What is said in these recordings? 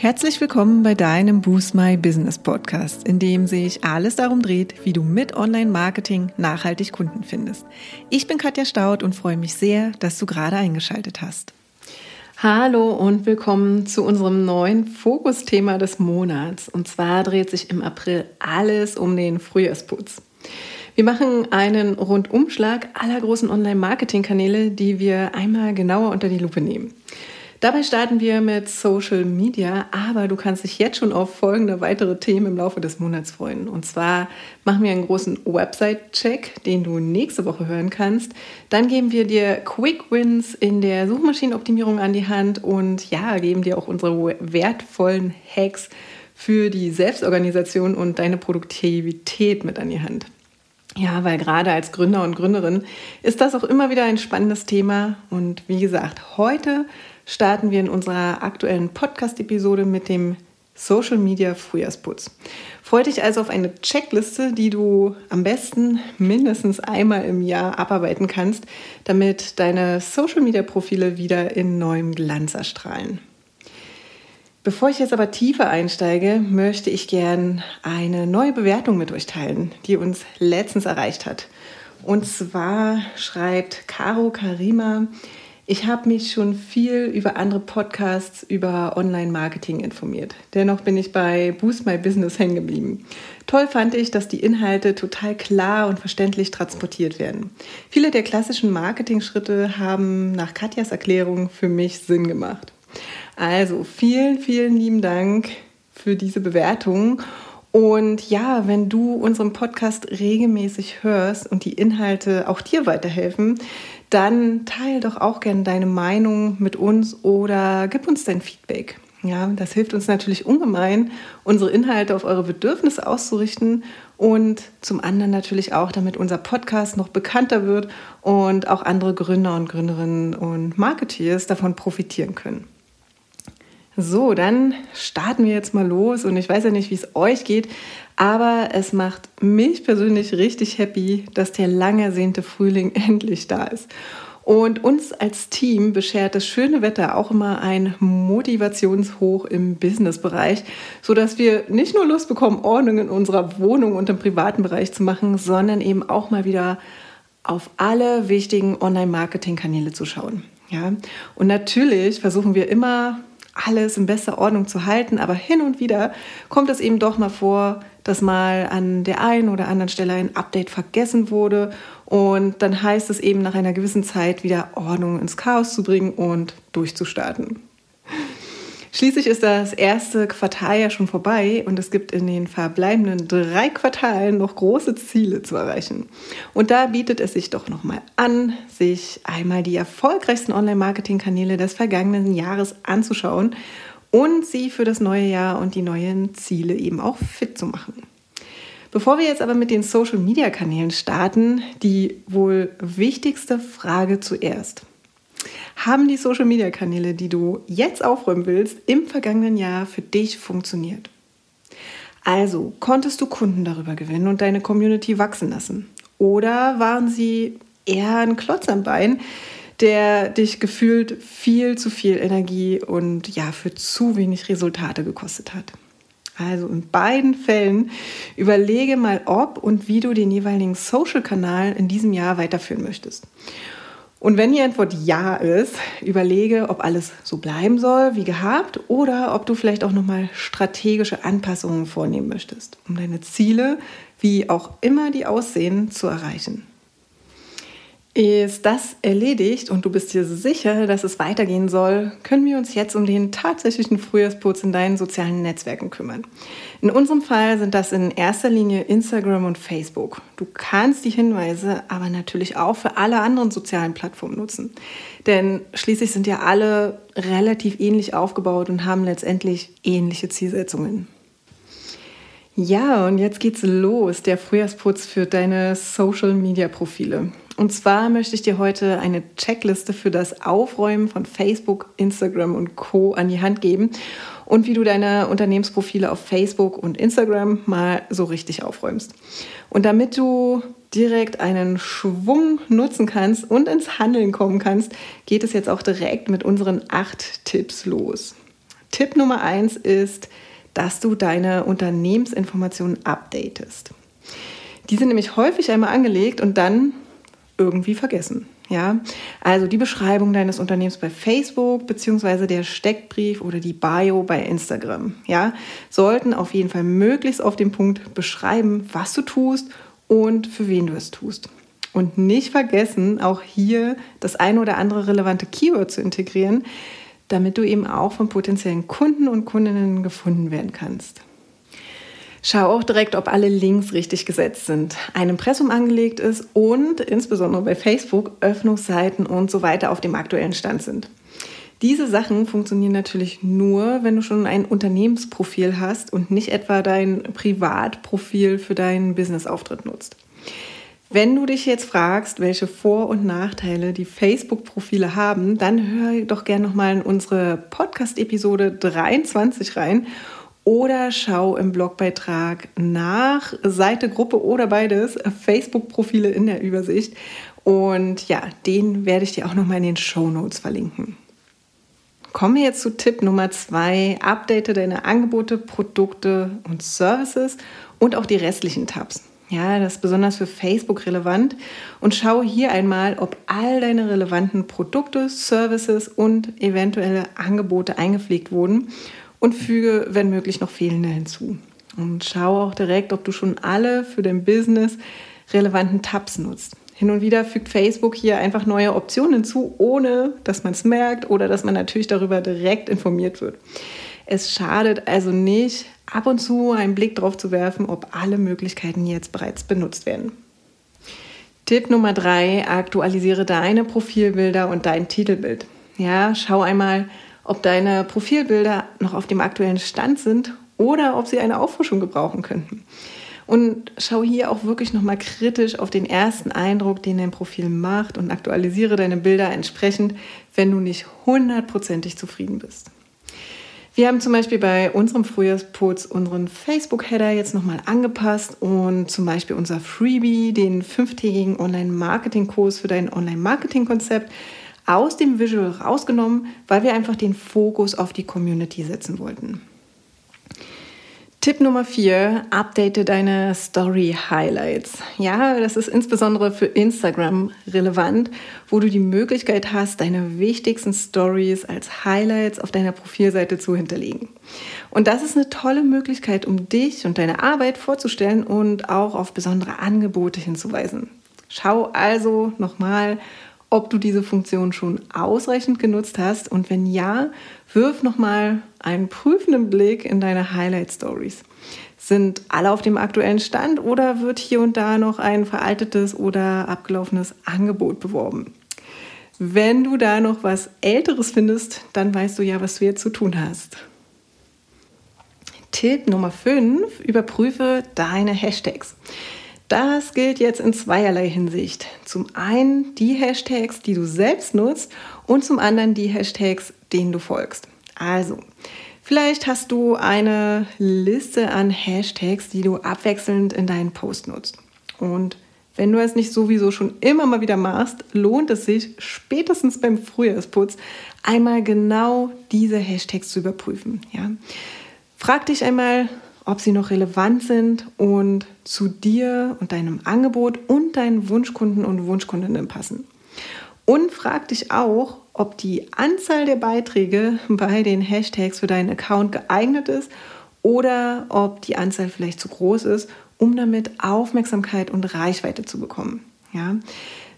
Herzlich willkommen bei deinem Boost My Business Podcast, in dem sich alles darum dreht, wie du mit Online-Marketing nachhaltig Kunden findest. Ich bin Katja Staud und freue mich sehr, dass du gerade eingeschaltet hast. Hallo und willkommen zu unserem neuen Fokusthema des Monats. Und zwar dreht sich im April alles um den Frühjahrsputz. Wir machen einen Rundumschlag aller großen Online-Marketing-Kanäle, die wir einmal genauer unter die Lupe nehmen. Dabei starten wir mit Social Media, aber du kannst dich jetzt schon auf folgende weitere Themen im Laufe des Monats freuen. Und zwar machen wir einen großen Website-Check, den du nächste Woche hören kannst. Dann geben wir dir Quick Wins in der Suchmaschinenoptimierung an die Hand und ja, geben dir auch unsere wertvollen Hacks für die Selbstorganisation und deine Produktivität mit an die Hand. Ja, weil gerade als Gründer und Gründerin ist das auch immer wieder ein spannendes Thema. Und wie gesagt, heute starten wir in unserer aktuellen Podcast-Episode mit dem Social Media Frühjahrsputz. Freue dich also auf eine Checkliste, die du am besten mindestens einmal im Jahr abarbeiten kannst, damit deine Social Media Profile wieder in neuem Glanz erstrahlen. Bevor ich jetzt aber tiefer einsteige, möchte ich gern eine neue Bewertung mit euch teilen, die uns letztens erreicht hat. Und zwar schreibt Caro Karima, ich habe mich schon viel über andere Podcasts über Online-Marketing informiert. Dennoch bin ich bei Boost My Business hängen geblieben. Toll fand ich, dass die Inhalte total klar und verständlich transportiert werden. Viele der klassischen Marketing-Schritte haben nach Katjas Erklärung für mich Sinn gemacht. Also vielen, vielen lieben Dank für diese Bewertung. Und ja, wenn du unseren Podcast regelmäßig hörst und die Inhalte auch dir weiterhelfen, dann teile doch auch gerne deine Meinung mit uns oder gib uns dein Feedback. Ja, das hilft uns natürlich ungemein, unsere Inhalte auf eure Bedürfnisse auszurichten und zum anderen natürlich auch, damit unser Podcast noch bekannter wird und auch andere Gründer und Gründerinnen und Marketeers davon profitieren können. So, dann starten wir jetzt mal los und ich weiß ja nicht, wie es euch geht, aber es macht mich persönlich richtig happy, dass der lang ersehnte Frühling endlich da ist. Und uns als Team beschert das schöne Wetter auch immer ein Motivationshoch im Businessbereich, sodass wir nicht nur Lust bekommen, Ordnung in unserer Wohnung und im privaten Bereich zu machen, sondern eben auch mal wieder auf alle wichtigen Online-Marketing-Kanäle zu schauen. Ja, und natürlich versuchen wir immer alles in bester Ordnung zu halten, aber hin und wieder kommt es eben doch mal vor, dass mal an der einen oder anderen Stelle ein Update vergessen wurde und dann heißt es eben nach einer gewissen Zeit wieder Ordnung ins Chaos zu bringen und durchzustarten. Schließlich ist das erste Quartal ja schon vorbei und es gibt in den verbleibenden drei Quartalen noch große Ziele zu erreichen. Und da bietet es sich doch nochmal an, sich einmal die erfolgreichsten Online-Marketing-Kanäle des vergangenen Jahres anzuschauen und sie für das neue Jahr und die neuen Ziele eben auch fit zu machen. Bevor wir jetzt aber mit den Social-Media-Kanälen starten, die wohl wichtigste Frage zuerst. Haben die Social-Media-Kanäle, die du jetzt aufräumen willst, im vergangenen Jahr für dich funktioniert? Also, konntest du Kunden darüber gewinnen und deine Community wachsen lassen? Oder waren sie eher ein Klotz am Bein, der dich gefühlt viel zu viel Energie und ja, für zu wenig Resultate gekostet hat? Also in beiden Fällen überlege mal, ob und wie du den jeweiligen Social-Kanal in diesem Jahr weiterführen möchtest. Und wenn die Antwort ja ist, überlege, ob alles so bleiben soll wie gehabt oder ob du vielleicht auch nochmal strategische Anpassungen vornehmen möchtest, um deine Ziele, wie auch immer die aussehen, zu erreichen. Ist das erledigt und du bist dir sicher, dass es weitergehen soll, können wir uns jetzt um den tatsächlichen Frühjahrsputz in deinen sozialen Netzwerken kümmern. In unserem Fall sind das in erster Linie Instagram und Facebook. Du kannst die Hinweise aber natürlich auch für alle anderen sozialen Plattformen nutzen. Denn schließlich sind ja alle relativ ähnlich aufgebaut und haben letztendlich ähnliche Zielsetzungen. Ja, und jetzt geht's los, der Frühjahrsputz für deine Social-Media-Profile. Und zwar möchte ich dir heute eine Checkliste für das Aufräumen von Facebook, Instagram und Co an die Hand geben und wie du deine Unternehmensprofile auf Facebook und Instagram mal so richtig aufräumst. Und damit du direkt einen Schwung nutzen kannst und ins Handeln kommen kannst, geht es jetzt auch direkt mit unseren acht Tipps los. Tipp Nummer eins ist, dass du deine Unternehmensinformationen updatest. Die sind nämlich häufig einmal angelegt und dann irgendwie vergessen. Ja, also die Beschreibung deines Unternehmens bei Facebook beziehungsweise der Steckbrief oder die Bio bei Instagram, ja, sollten auf jeden Fall möglichst auf den Punkt beschreiben, was du tust und für wen du es tust. Und nicht vergessen, auch hier das ein oder andere relevante Keyword zu integrieren, damit du eben auch von potenziellen Kunden und Kundinnen gefunden werden kannst. Schau auch direkt, ob alle Links richtig gesetzt sind, ein Impressum angelegt ist und insbesondere bei Facebook Öffnungsseiten und so weiter auf dem aktuellen Stand sind. Diese Sachen funktionieren natürlich nur, wenn du schon ein Unternehmensprofil hast und nicht etwa dein Privatprofil für deinen Businessauftritt nutzt. Wenn du dich jetzt fragst, welche Vor- und Nachteile die Facebook-Profile haben, dann hör doch gerne nochmal in unsere Podcast-Episode 23 rein oder schau im Blogbeitrag nach Seite, Gruppe oder beides, Facebook-Profile in der Übersicht. Und ja, den werde ich dir auch nochmal in den Show Notes verlinken. Kommen wir jetzt zu Tipp Nummer zwei. Update deine Angebote, Produkte und Services und auch die restlichen Tabs. Ja, das ist besonders für Facebook relevant. Und schau hier einmal, ob all deine relevanten Produkte, Services und eventuelle Angebote eingepflegt wurden und füge, wenn möglich, noch fehlende hinzu. Und schau auch direkt, ob du schon alle für dein Business relevanten Tabs nutzt. Hin und wieder fügt Facebook hier einfach neue Optionen hinzu, ohne dass man es merkt oder dass man natürlich darüber direkt informiert wird. Es schadet also nicht, ab und zu einen Blick darauf zu werfen, ob alle Möglichkeiten jetzt bereits benutzt werden. Tipp Nummer drei: Aktualisiere deine Profilbilder und dein Titelbild. Ja, schau einmal, ob deine Profilbilder noch auf dem aktuellen Stand sind oder ob sie eine Auffrischung gebrauchen könnten. Und schau hier auch wirklich nochmal kritisch auf den ersten Eindruck, den dein Profil macht und aktualisiere deine Bilder entsprechend, wenn du nicht hundertprozentig zufrieden bist. Wir haben zum Beispiel bei unserem Frühjahrsputz unseren Facebook-Header jetzt nochmal angepasst und zum Beispiel unser Freebie, den fünftägigen Online-Marketing-Kurs für dein Online-Marketing-Konzept, aus dem Visual rausgenommen, weil wir einfach den Fokus auf die Community setzen wollten. Tipp Nummer 4, update deine Story Highlights. Ja, das ist insbesondere für Instagram relevant, wo du die Möglichkeit hast, deine wichtigsten Stories als Highlights auf deiner Profilseite zu hinterlegen. Und das ist eine tolle Möglichkeit, um dich und deine Arbeit vorzustellen und auch auf besondere Angebote hinzuweisen. Schau also nochmal, ob du diese Funktion schon ausreichend genutzt hast und wenn ja, wirf nochmal einen prüfenden Blick in deine Highlight Stories. Sind alle auf dem aktuellen Stand oder wird hier und da noch ein veraltetes oder abgelaufenes Angebot beworben? Wenn du da noch was Älteres findest, dann weißt du ja, was du jetzt zu tun hast. Tipp Nummer 5, überprüfe deine Hashtags. Das gilt jetzt in zweierlei Hinsicht. Zum einen die Hashtags, die du selbst nutzt und zum anderen die Hashtags, denen du folgst. Also, vielleicht hast du eine Liste an Hashtags, die du abwechselnd in deinen Post nutzt. Und wenn du es nicht sowieso schon immer mal wieder machst, lohnt es sich spätestens beim Frühjahrsputz einmal genau diese Hashtags zu überprüfen. Ja? Frag dich einmal, ob sie noch relevant sind und zu dir und deinem Angebot und deinen Wunschkunden und Wunschkundinnen passen. Und frag dich auch, ob die Anzahl der Beiträge bei den Hashtags für deinen Account geeignet ist oder ob die Anzahl vielleicht zu groß ist, um damit Aufmerksamkeit und Reichweite zu bekommen. Ja?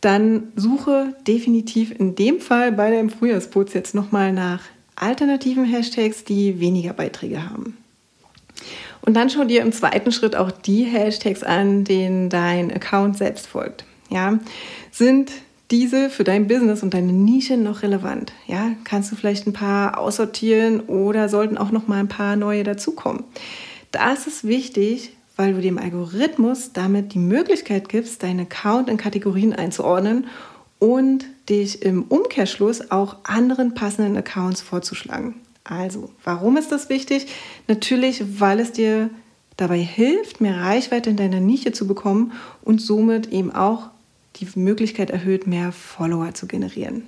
Dann suche definitiv in dem Fall bei deinem Frühjahrsputz jetzt nochmal nach alternativen Hashtags, die weniger Beiträge haben. Und dann schau dir im zweiten Schritt auch die Hashtags an, denen dein Account selbst folgt. Ja, sind diese für dein Business und deine Nische noch relevant? Ja, kannst du vielleicht ein paar aussortieren oder sollten auch noch mal ein paar neue dazukommen? Das ist wichtig, weil du dem Algorithmus damit die Möglichkeit gibst, deinen Account in Kategorien einzuordnen und dich im Umkehrschluss auch anderen passenden Accounts vorzuschlagen. Also, warum ist das wichtig? Natürlich, weil es dir dabei hilft, mehr Reichweite in deiner Nische zu bekommen und somit eben auch die Möglichkeit erhöht, mehr Follower zu generieren.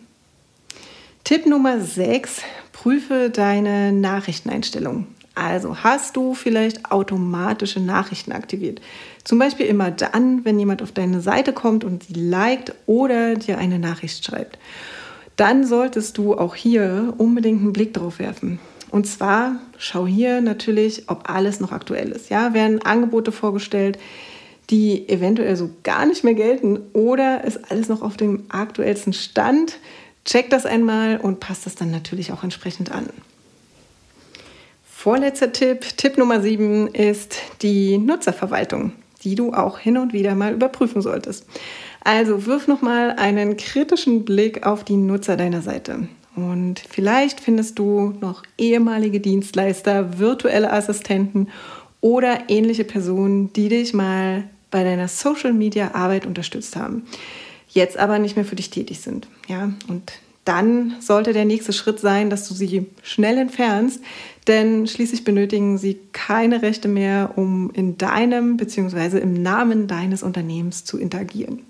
Tipp Nummer 6, überprüfe deine Nachrichteneinstellungen. Also hast du vielleicht automatische Nachrichten aktiviert. Zum Beispiel immer dann, wenn jemand auf deine Seite kommt und sie liked oder dir eine Nachricht schreibt. Dann solltest du auch hier unbedingt einen Blick drauf werfen. Und zwar schau hier natürlich, ob alles noch aktuell ist. Ja, werden Angebote vorgestellt, die eventuell so gar nicht mehr gelten oder ist alles noch auf dem aktuellsten Stand? Check das einmal und passt das dann natürlich auch entsprechend an. Vorletzter Tipp, Tipp Nummer 7 ist die Nutzerverwaltung, die du auch hin und wieder mal überprüfen solltest. Also wirf nochmal einen kritischen Blick auf die Nutzer deiner Seite. Und vielleicht findest du noch ehemalige Dienstleister, virtuelle Assistenten oder ähnliche Personen, die dich mal bei deiner Social Media Arbeit unterstützt haben, jetzt aber nicht mehr für dich tätig sind. Ja, und dann sollte der nächste Schritt sein, dass du sie schnell entfernst, denn schließlich benötigen sie keine Rechte mehr, um in deinem bzw. im Namen deines Unternehmens zu interagieren.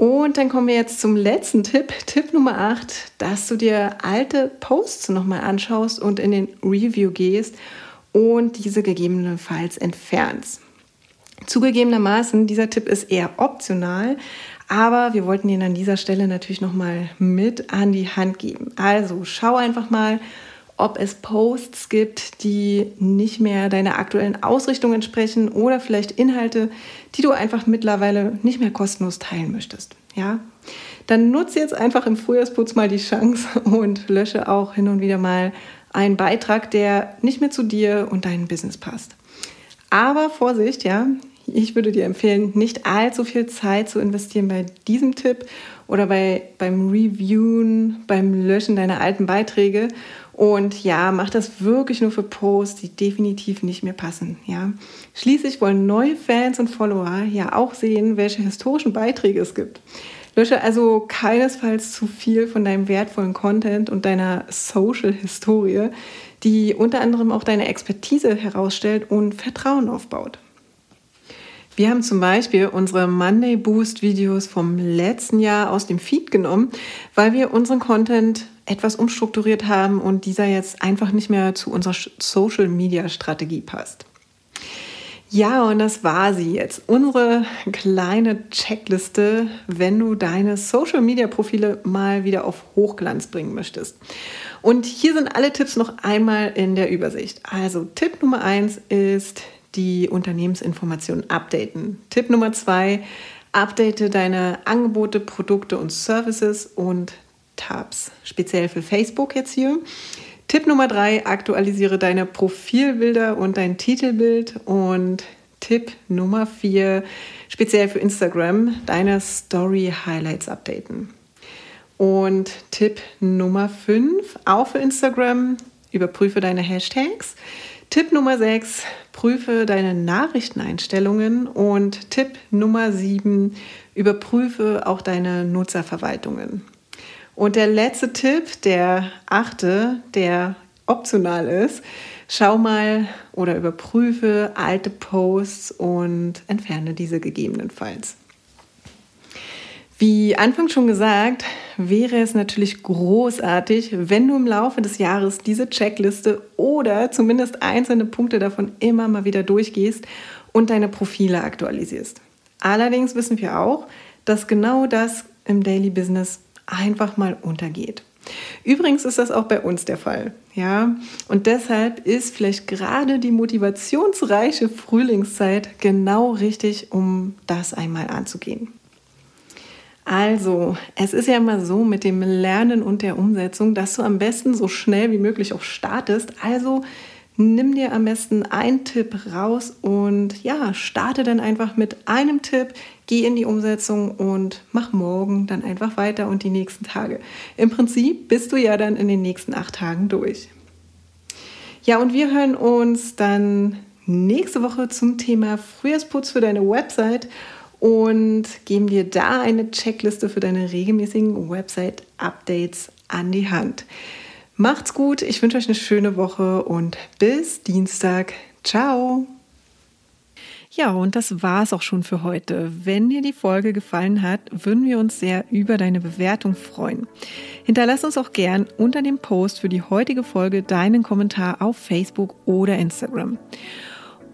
Und dann kommen wir jetzt zum letzten Tipp, Tipp Nummer 8, dass du dir alte Posts nochmal anschaust und in den Review gehst und diese gegebenenfalls entfernst. Zugegebenermaßen, dieser Tipp ist eher optional, aber wir wollten ihn an dieser Stelle natürlich nochmal mit an die Hand geben. Also schau einfach mal, ob es Posts gibt, die nicht mehr deiner aktuellen Ausrichtung entsprechen oder vielleicht Inhalte, die du einfach mittlerweile nicht mehr kostenlos teilen möchtest. Ja? Dann nutze jetzt einfach im Frühjahrsputz mal die Chance und lösche auch hin und wieder mal einen Beitrag, der nicht mehr zu dir und deinem Business passt. Aber Vorsicht, ja, ich würde dir empfehlen, nicht allzu viel Zeit zu investieren bei diesem Tipp oder bei, beim Reviewen, beim Löschen deiner alten Beiträge und ja, mach das wirklich nur für Posts, die definitiv nicht mehr passen. Ja. Schließlich wollen neue Fans und Follower ja auch sehen, welche historischen Beiträge es gibt. Lösche also keinesfalls zu viel von deinem wertvollen Content und deiner Social-Historie, die unter anderem auch deine Expertise herausstellt und Vertrauen aufbaut. Wir haben zum Beispiel unsere Monday Boost Videos vom letzten Jahr aus dem Feed genommen, weil wir unseren Content etwas umstrukturiert haben und dieser jetzt einfach nicht mehr zu unserer Social-Media-Strategie passt. Ja, und das war sie jetzt. Unsere kleine Checkliste, wenn du deine Social-Media-Profile mal wieder auf Hochglanz bringen möchtest. Und hier sind alle Tipps noch einmal in der Übersicht. Also Tipp Nummer eins ist die Unternehmensinformationen updaten. Tipp Nummer zwei, update deine Angebote, Produkte und Services. Und Tabs, speziell für Facebook jetzt hier. Tipp Nummer drei, aktualisiere deine Profilbilder und dein Titelbild. Und Tipp Nummer vier, speziell für Instagram, deine Story Highlights updaten. Und Tipp Nummer fünf, auch für Instagram, überprüfe deine Hashtags. Tipp Nummer 6, prüfe deine Nachrichteneinstellungen. Und Tipp Nummer 7, überprüfe auch deine Nutzerverwaltungen. Und der letzte Tipp, der achte, der optional ist, schau mal oder überprüfe alte Posts und entferne diese gegebenenfalls. Wie anfangs schon gesagt, wäre es natürlich großartig, wenn du im Laufe des Jahres diese Checkliste oder zumindest einzelne Punkte davon immer mal wieder durchgehst und deine Profile aktualisierst. Allerdings wissen wir auch, dass genau das im Daily Business einfach mal untergeht. Übrigens ist das auch bei uns der Fall, ja? Und deshalb ist vielleicht gerade die motivationsreiche Frühlingszeit genau richtig, um das einmal anzugehen. Also, es ist ja immer so mit dem Lernen und der Umsetzung, dass du am besten so schnell wie möglich auch startest. Also nimm dir am besten einen Tipp raus und ja, starte dann einfach mit einem Tipp, geh in die Umsetzung und mach morgen dann einfach weiter und die nächsten Tage. Im Prinzip bist du ja dann in den nächsten acht Tagen durch. Ja, und wir hören uns dann nächste Woche zum Thema Frühjahrsputz für deine Website und geben dir da eine Checkliste für deine regelmäßigen Website-Updates an die Hand. Macht's gut, ich wünsche euch eine schöne Woche und bis Dienstag. Ciao! Ja, und das war's auch schon für heute. Wenn dir die Folge gefallen hat, würden wir uns sehr über deine Bewertung freuen. Hinterlass uns auch gern unter dem Post für die heutige Folge deinen Kommentar auf Facebook oder Instagram.